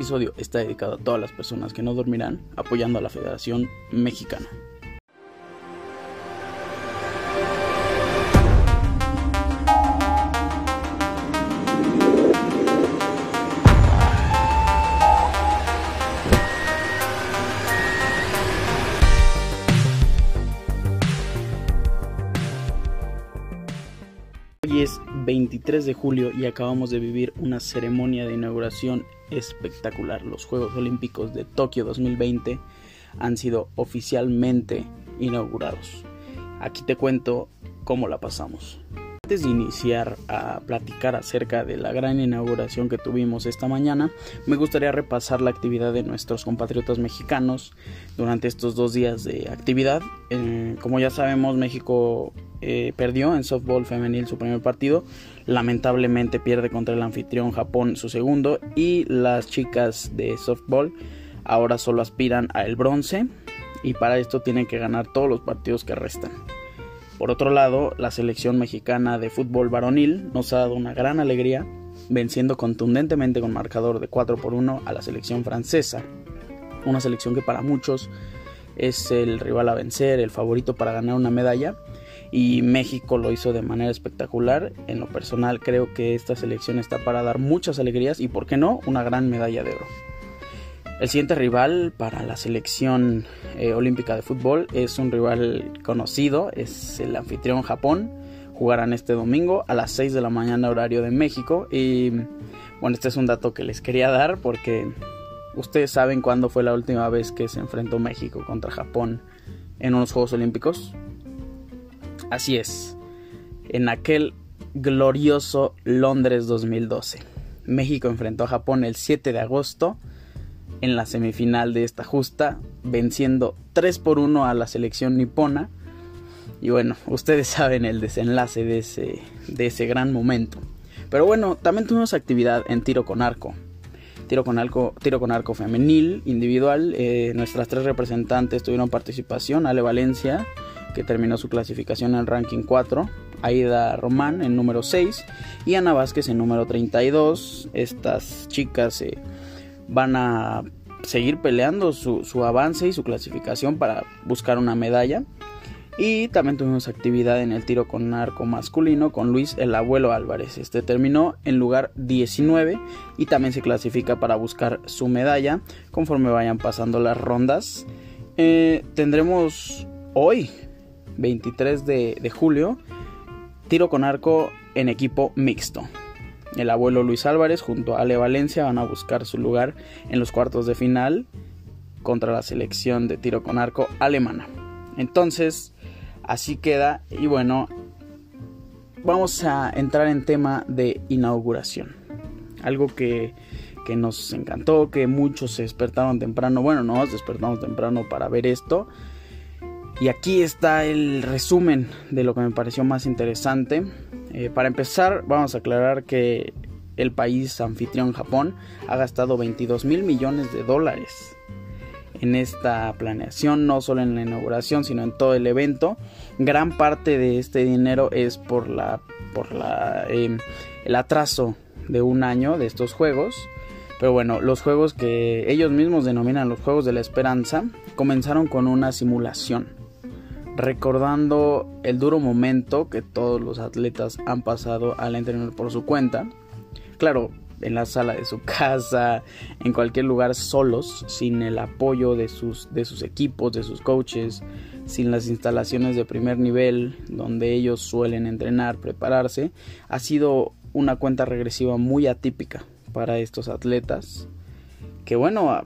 episodio está dedicado a todas las personas que no dormirán apoyando a la Federación Mexicana. 23 de julio y acabamos de vivir una ceremonia de inauguración espectacular. Los Juegos Olímpicos de Tokio 2020 han sido oficialmente inaugurados. Aquí te cuento cómo la pasamos. Antes de iniciar a platicar acerca de la gran inauguración que tuvimos esta mañana, me gustaría repasar la actividad de nuestros compatriotas mexicanos durante estos dos días de actividad. Eh, como ya sabemos, México eh, perdió en softball femenil su primer partido. Lamentablemente pierde contra el anfitrión Japón su segundo. Y las chicas de softball ahora solo aspiran a el bronce. Y para esto tienen que ganar todos los partidos que restan. Por otro lado, la selección mexicana de fútbol varonil nos ha dado una gran alegría, venciendo contundentemente con marcador de 4 por 1 a la selección francesa. Una selección que para muchos es el rival a vencer, el favorito para ganar una medalla y México lo hizo de manera espectacular. En lo personal creo que esta selección está para dar muchas alegrías y por qué no una gran medalla de oro. El siguiente rival para la selección eh, olímpica de fútbol es un rival conocido, es el anfitrión Japón. Jugarán este domingo a las 6 de la mañana horario de México y bueno, este es un dato que les quería dar porque ustedes saben cuándo fue la última vez que se enfrentó México contra Japón en unos Juegos Olímpicos. Así es, en aquel glorioso Londres 2012. México enfrentó a Japón el 7 de agosto en la semifinal de esta justa, venciendo 3 por 1 a la selección nipona. Y bueno, ustedes saben el desenlace de ese, de ese gran momento. Pero bueno, también tuvimos actividad en tiro con arco. Tiro con arco, tiro con arco femenil, individual. Eh, nuestras tres representantes tuvieron participación. Ale Valencia, que terminó su clasificación en ranking 4. Aida Román en número 6. Y Ana Vázquez en número 32. Estas chicas... Eh, van a seguir peleando su, avance y su clasificación para buscar una medalla. Y también tuvimos actividad en el tiro con arco masculino con Luis el abuelo Álvarez. Este terminó en lugar 19 y también se clasifica para buscar su medalla conforme vayan pasando las rondas. Eh, tendremos hoy, 23 de julio, tiro con arco en equipo mixto. El abuelo Luis Álvarez junto a Ale Valencia van a buscar su lugar en los cuartos de final contra la selección de tiro con arco alemana. Entonces, así queda y bueno, vamos a entrar en tema de inauguración. Algo que, que nos encantó, que muchos se despertaron temprano. Bueno, nos despertamos temprano para ver esto. Y aquí está el resumen de lo que me pareció más interesante. Eh, para empezar, vamos a aclarar que el país anfitrión Japón ha gastado 22 mil millones de dólares en esta planeación, no solo en la inauguración, sino en todo el evento. Gran parte de este dinero es por la por la em, el atraso de un año de estos juegos. Pero bueno, los juegos que ellos mismos denominan los Juegos de la Esperanza comenzaron con una simulación recordando el duro momento que todos los atletas han pasado al entrenar por su cuenta. Claro, en la sala de su casa, en cualquier lugar solos, sin el apoyo de sus, equipos, de sus coaches, sin las instalaciones de primer nivel donde ellos suelen entrenar, prepararse, ha sido una cuenta regresiva muy atípica para estos atletas. Que bueno,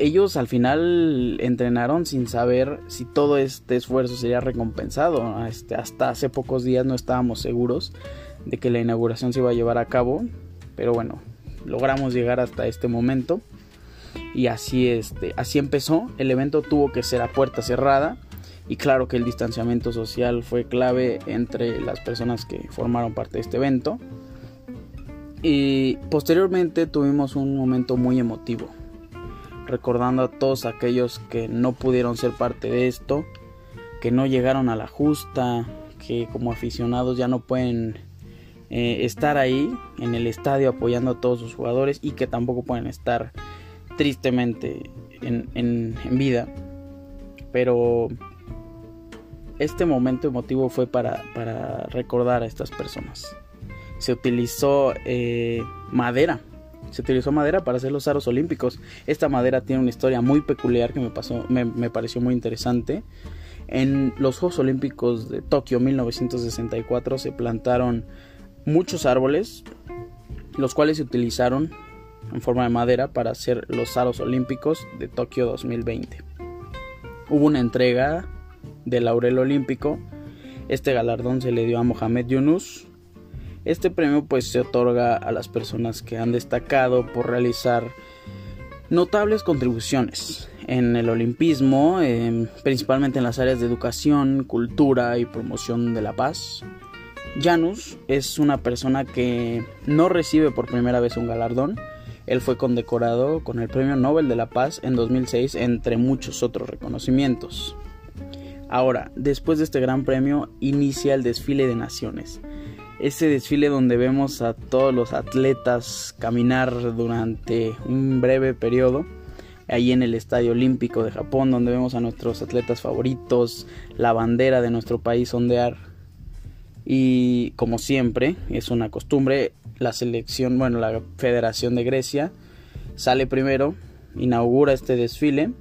ellos al final entrenaron sin saber si todo este esfuerzo sería recompensado. Este, hasta hace pocos días no estábamos seguros de que la inauguración se iba a llevar a cabo, pero bueno, logramos llegar hasta este momento y así este, así empezó. El evento tuvo que ser a puerta cerrada y claro que el distanciamiento social fue clave entre las personas que formaron parte de este evento. Y posteriormente tuvimos un momento muy emotivo recordando a todos aquellos que no pudieron ser parte de esto, que no llegaron a la justa, que como aficionados ya no pueden eh, estar ahí en el estadio apoyando a todos sus jugadores y que tampoco pueden estar tristemente en, vida. Pero este momento emotivo fue para, recordar a estas personas. Se utilizó eh, madera. Se utilizó madera para hacer los aros olímpicos. Esta madera tiene una historia muy peculiar que me, pasó, me pareció muy interesante. En los Juegos Olímpicos de Tokio 1964 se plantaron muchos árboles, los cuales se utilizaron en forma de madera para hacer los aros olímpicos de Tokio 2020. Hubo una entrega del laurel olímpico. Este galardón se le dio a Mohamed Yunus. Este premio pues se otorga a las personas que han destacado por realizar notables contribuciones en el olimpismo, principalmente en las áreas de educación, cultura y promoción de la paz. Janus es una persona que no recibe por primera vez un galardón, él fue condecorado con el Premio Nobel de la Paz en 2006, entre muchos otros reconocimientos. Ahora, después de este gran premio, inicia el desfile de naciones. Ese desfile donde vemos a todos los atletas caminar durante un breve periodo, ahí en el Estadio Olímpico de Japón, donde vemos a nuestros atletas favoritos, la bandera de nuestro país ondear. Y como siempre, es una costumbre, la selección, bueno, la Federación de Grecia sale primero, inaugura este desfile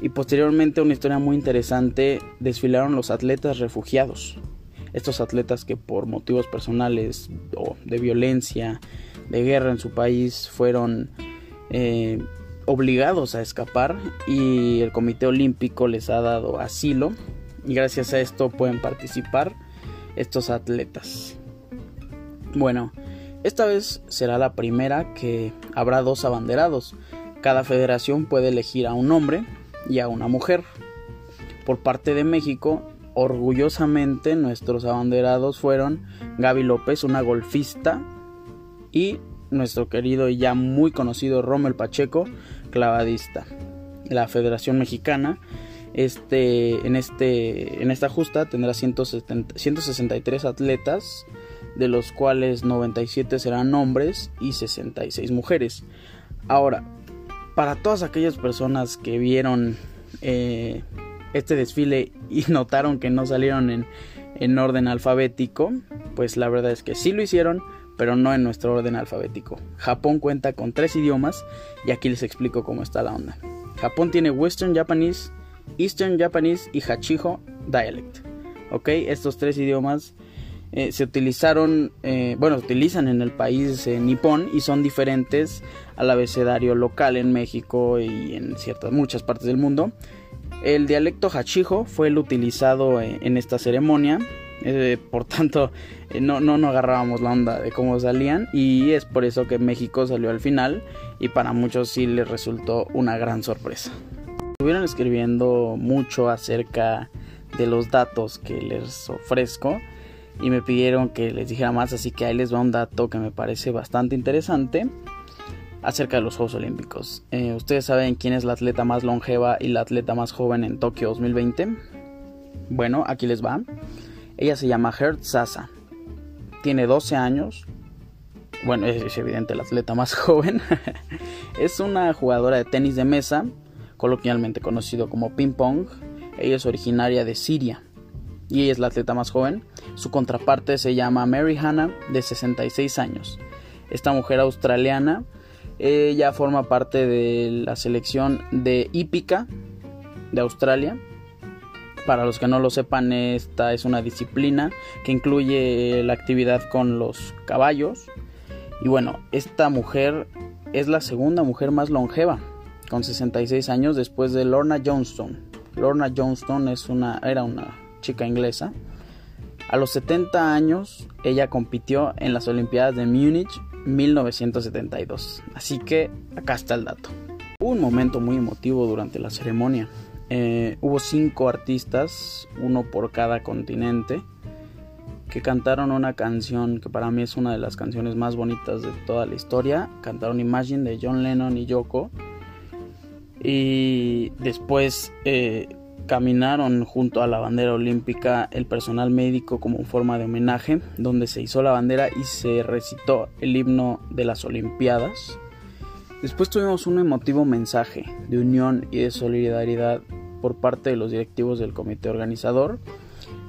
y posteriormente una historia muy interesante, desfilaron los atletas refugiados. Estos atletas que por motivos personales o de violencia, de guerra en su país, fueron eh, obligados a escapar y el Comité Olímpico les ha dado asilo y gracias a esto pueden participar estos atletas. Bueno, esta vez será la primera que habrá dos abanderados. Cada federación puede elegir a un hombre y a una mujer. Por parte de México, orgullosamente nuestros abanderados fueron Gaby López, una golfista, y nuestro querido y ya muy conocido Rommel Pacheco, clavadista. La Federación Mexicana este, en, este, en esta justa tendrá 163 atletas de los cuales 97 serán hombres y 66 mujeres. Ahora, para todas aquellas personas que vieron eh, este desfile y notaron que no salieron en, en orden alfabético, pues la verdad es que sí lo hicieron, pero no en nuestro orden alfabético. Japón cuenta con tres idiomas y aquí les explico cómo está la onda. Japón tiene Western Japanese, Eastern Japanese y Hachijo Dialect. Ok, estos tres idiomas eh, se utilizaron, eh, bueno, se utilizan en el país eh, nipón y son diferentes al abecedario local en México y en ciertas muchas partes del mundo. El dialecto hachijo fue el utilizado en esta ceremonia, por tanto no, no, no agarrábamos la onda de cómo salían y es por eso que México salió al final y para muchos sí les resultó una gran sorpresa. Estuvieron escribiendo mucho acerca de los datos que les ofrezco y me pidieron que les dijera más, así que ahí les va un dato que me parece bastante interesante acerca de los Juegos Olímpicos. Eh, ¿Ustedes saben quién es la atleta más longeva y la atleta más joven en Tokio 2020? Bueno, aquí les va. Ella se llama Hert Sasa. Tiene 12 años. Bueno, es, evidente la atleta más joven. es una jugadora de tenis de mesa, coloquialmente conocido como ping pong. Ella es originaria de Siria y ella es la atleta más joven. Su contraparte se llama Mary Hannah, de 66 años. Esta mujer australiana, ella forma parte de la selección de hípica de Australia. Para los que no lo sepan, esta es una disciplina que incluye la actividad con los caballos. Y bueno, esta mujer es la segunda mujer más longeva, con 66 años después de Lorna Johnston. Lorna Johnston es una, era una chica inglesa. A los 70 años, ella compitió en las Olimpiadas de Múnich 1972. Así que acá está el dato. Hubo un momento muy emotivo durante la ceremonia. Eh, hubo cinco artistas, uno por cada continente, que cantaron una canción que para mí es una de las canciones más bonitas de toda la historia. Cantaron Imagine de John Lennon y Yoko. Y después eh, caminaron junto a la bandera olímpica el personal médico como forma de homenaje, donde se hizo la bandera y se recitó el himno de las Olimpiadas. Después tuvimos un emotivo mensaje de unión y de solidaridad por parte de los directivos del comité organizador.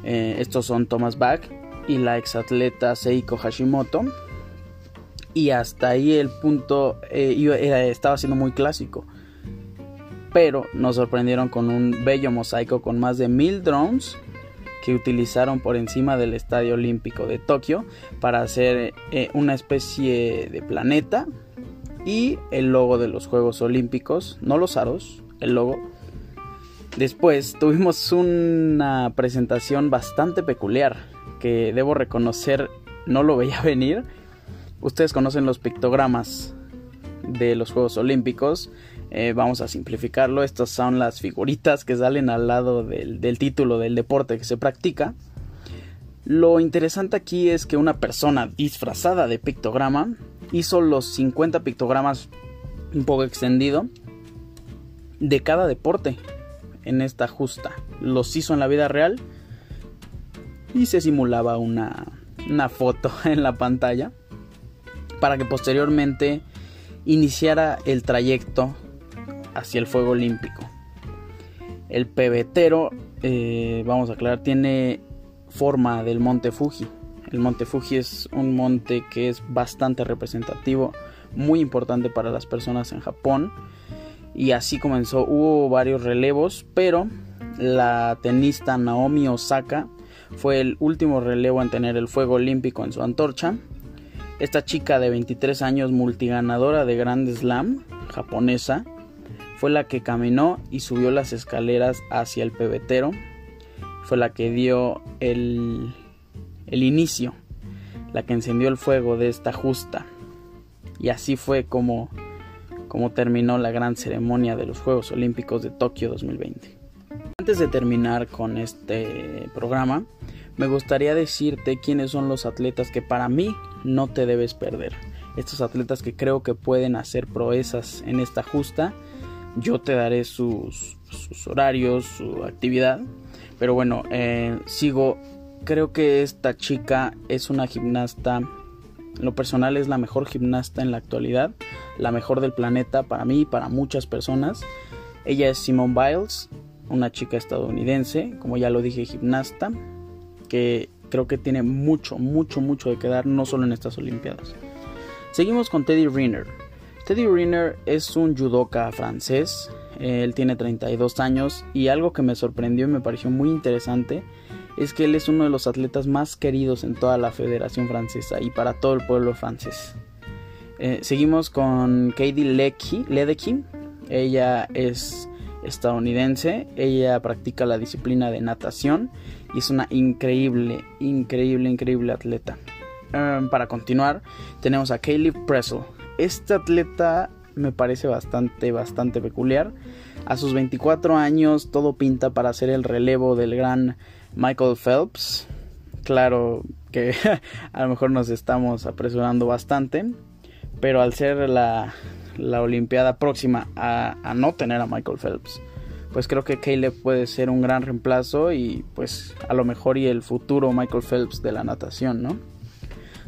Eh, estos son Thomas Bach y la exatleta Seiko Hashimoto. Y hasta ahí el punto eh, estaba siendo muy clásico pero nos sorprendieron con un bello mosaico con más de mil drones que utilizaron por encima del Estadio Olímpico de Tokio para hacer eh, una especie de planeta y el logo de los Juegos Olímpicos, no los aros, el logo. Después tuvimos una presentación bastante peculiar que debo reconocer no lo veía venir. Ustedes conocen los pictogramas de los Juegos Olímpicos eh, vamos a simplificarlo. Estas son las figuritas que salen al lado del, del título del deporte que se practica. Lo interesante aquí es que una persona disfrazada de pictograma hizo los 50 pictogramas un poco extendido de cada deporte en esta justa. Los hizo en la vida real y se simulaba una, una foto en la pantalla para que posteriormente iniciara el trayecto hacia el fuego olímpico. El pebetero, eh, vamos a aclarar, tiene forma del monte Fuji. El monte Fuji es un monte que es bastante representativo, muy importante para las personas en Japón. Y así comenzó, hubo varios relevos, pero la tenista Naomi Osaka fue el último relevo en tener el fuego olímpico en su antorcha. Esta chica de 23 años, multiganadora de Grand Slam japonesa, fue la que caminó y subió las escaleras hacia el pebetero, fue la que dio el, el inicio, la que encendió el fuego de esta justa. Y así fue como, como terminó la gran ceremonia de los Juegos Olímpicos de Tokio 2020. Antes de terminar con este programa, me gustaría decirte quiénes son los atletas que para mí no te debes perder. Estos atletas que creo que pueden hacer proezas en esta justa yo te daré sus, horarios, su actividad. Pero bueno, eh, sigo. Creo que esta chica es una gimnasta. lo personal es la mejor gimnasta en la actualidad. La mejor del planeta para mí y para muchas personas. Ella es Simone Biles, una chica estadounidense, como ya lo dije, gimnasta. Que creo que tiene mucho, mucho, mucho de quedar, no solo en estas Olimpiadas. Seguimos con Teddy Riner. Teddy Riner es un judoka francés, él tiene 32 años y algo que me sorprendió y me pareció muy interesante es que él es uno de los atletas más queridos en toda la Federación Francesa y para todo el pueblo francés. Eh, seguimos con Katie Ledecky, ella es estadounidense, ella practica la disciplina de natación y es una increíble, increíble, increíble atleta. Eh, para continuar, tenemos a Kaylee Pressel. Este atleta me parece bastante, bastante peculiar. A sus 24 años todo pinta para ser el relevo del gran Michael Phelps. Claro que a lo mejor nos estamos apresurando bastante, pero al ser la, la Olimpiada próxima a, no tener a Michael Phelps, pues creo que Caleb puede ser un gran reemplazo y pues a lo mejor y el futuro Michael Phelps de la natación, ¿no?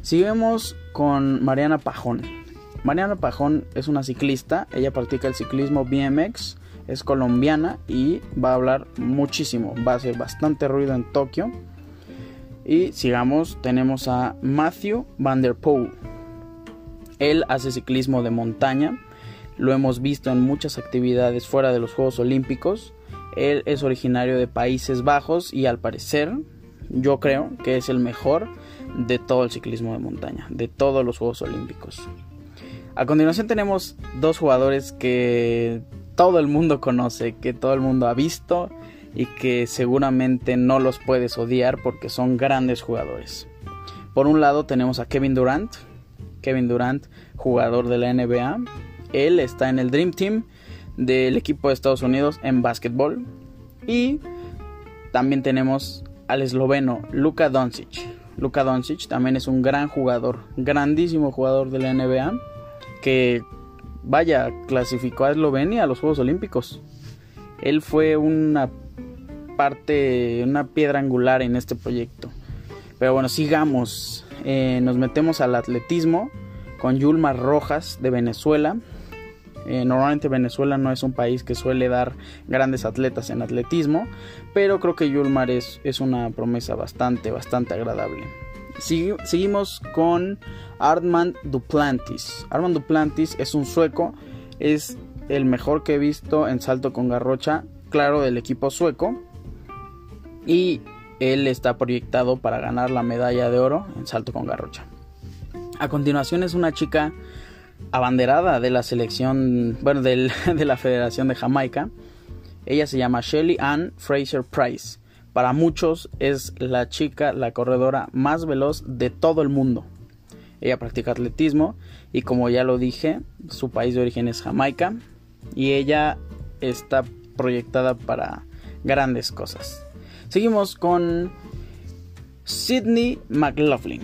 Seguimos con Mariana Pajón. Mariana Pajón es una ciclista, ella practica el ciclismo BMX, es colombiana y va a hablar muchísimo, va a hacer bastante ruido en Tokio. Y sigamos, tenemos a Matthew Van Der Poel. Él hace ciclismo de montaña, lo hemos visto en muchas actividades fuera de los Juegos Olímpicos. Él es originario de Países Bajos y al parecer yo creo que es el mejor de todo el ciclismo de montaña, de todos los Juegos Olímpicos. A continuación tenemos dos jugadores que todo el mundo conoce, que todo el mundo ha visto y que seguramente no los puedes odiar porque son grandes jugadores. Por un lado tenemos a Kevin Durant, Kevin Durant, jugador de la NBA. Él está en el Dream Team del equipo de Estados Unidos en básquetbol. Y también tenemos al esloveno Luka Doncic. Luka Doncic también es un gran jugador, grandísimo jugador de la NBA que, vaya, clasificó a Eslovenia a los Juegos Olímpicos. Él fue una parte, una piedra angular en este proyecto. Pero bueno, sigamos. Eh, nos metemos al atletismo con Yulma Rojas de Venezuela. Eh, normalmente Venezuela no es un país que suele dar grandes atletas en atletismo, pero creo que Yulmar es, es una promesa bastante, bastante agradable. Seguimos con Armand Duplantis. Armand Duplantis es un sueco, es el mejor que he visto en salto con garrocha, claro, del equipo sueco. Y él está proyectado para ganar la medalla de oro en salto con garrocha. A continuación es una chica abanderada de la selección, bueno, de la Federación de Jamaica. Ella se llama Shelly Ann Fraser Price. Para muchos es la chica, la corredora más veloz de todo el mundo. Ella practica atletismo y como ya lo dije, su país de origen es Jamaica y ella está proyectada para grandes cosas. Seguimos con Sydney McLaughlin.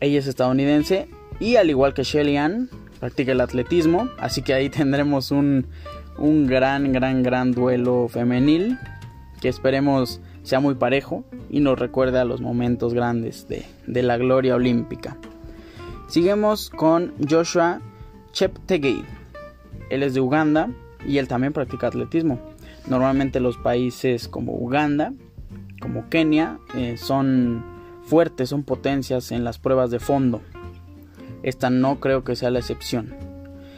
Ella es estadounidense y al igual que Shelly Ann, practica el atletismo, así que ahí tendremos un, un gran, gran, gran duelo femenil que esperemos sea muy parejo y nos recuerde a los momentos grandes de, de la gloria olímpica. Seguimos con Joshua Cheptegei. Él es de Uganda y él también practica atletismo. Normalmente los países como Uganda, como Kenia, eh, son fuertes, son potencias en las pruebas de fondo. Esta no creo que sea la excepción.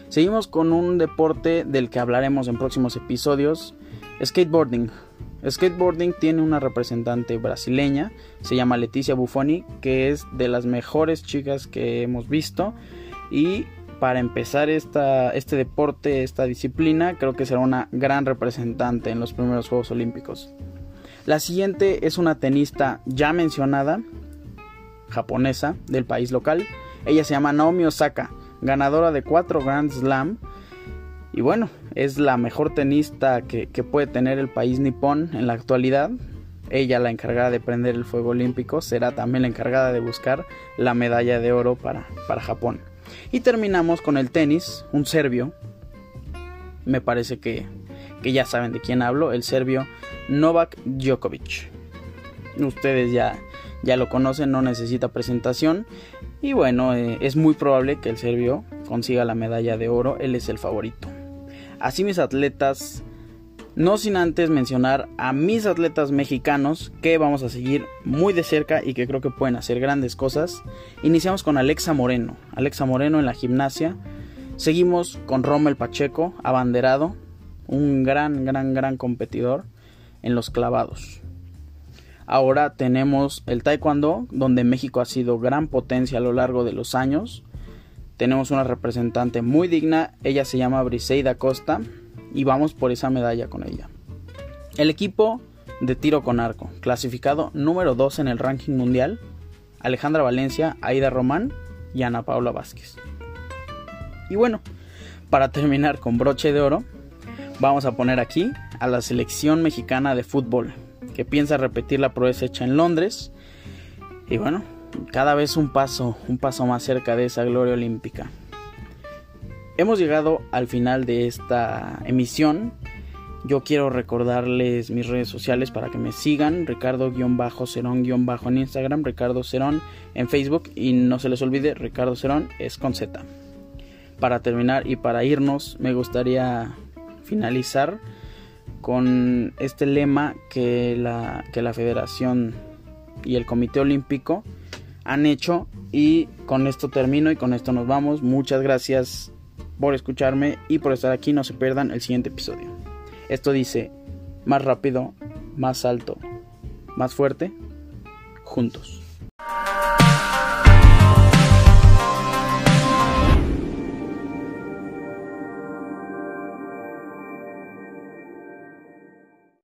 Seguimos con un deporte del que hablaremos en próximos episodios, skateboarding. Skateboarding tiene una representante brasileña, se llama Leticia Buffoni, que es de las mejores chicas que hemos visto. Y para empezar esta, este deporte, esta disciplina, creo que será una gran representante en los primeros Juegos Olímpicos. La siguiente es una tenista ya mencionada, japonesa, del país local. Ella se llama Naomi Osaka, ganadora de 4 Grand Slam y bueno, es la mejor tenista que, puede tener el país nipón en la actualidad. Ella, la encargada de prender el fuego olímpico, será también la encargada de buscar la medalla de oro para, para Japón. Y terminamos con el tenis, un serbio. Me parece que, que ya saben de quién hablo, el serbio Novak Djokovic. Ustedes ya, ya lo conocen, no necesita presentación. Y bueno, eh, es muy probable que el serbio consiga la medalla de oro, él es el favorito. Así mis atletas, no sin antes mencionar a mis atletas mexicanos que vamos a seguir muy de cerca y que creo que pueden hacer grandes cosas. Iniciamos con Alexa Moreno, Alexa Moreno en la gimnasia. Seguimos con Rommel Pacheco, abanderado, un gran, gran, gran competidor en los clavados. Ahora tenemos el taekwondo, donde México ha sido gran potencia a lo largo de los años tenemos una representante muy digna, ella se llama Briseida Costa y vamos por esa medalla con ella. El equipo de tiro con arco, clasificado número 2 en el ranking mundial, Alejandra Valencia, Aida Román y Ana Paula Vázquez. Y bueno, para terminar con broche de oro, vamos a poner aquí a la selección mexicana de fútbol, que piensa repetir la proeza hecha en Londres. Y bueno, cada vez un paso, un paso más cerca de esa gloria olímpica. Hemos llegado al final de esta emisión. Yo quiero recordarles mis redes sociales para que me sigan. Ricardo-Cerón- en Instagram, Ricardo Cerón en Facebook. Y no se les olvide, Ricardo Cerón es con Z. Para terminar y para irnos, me gustaría finalizar con este lema que la, que la Federación y el Comité Olímpico han hecho. Y con esto termino y con esto nos vamos. Muchas gracias por escucharme y por estar aquí. No se pierdan el siguiente episodio. Esto dice, más rápido, más alto, más fuerte, juntos.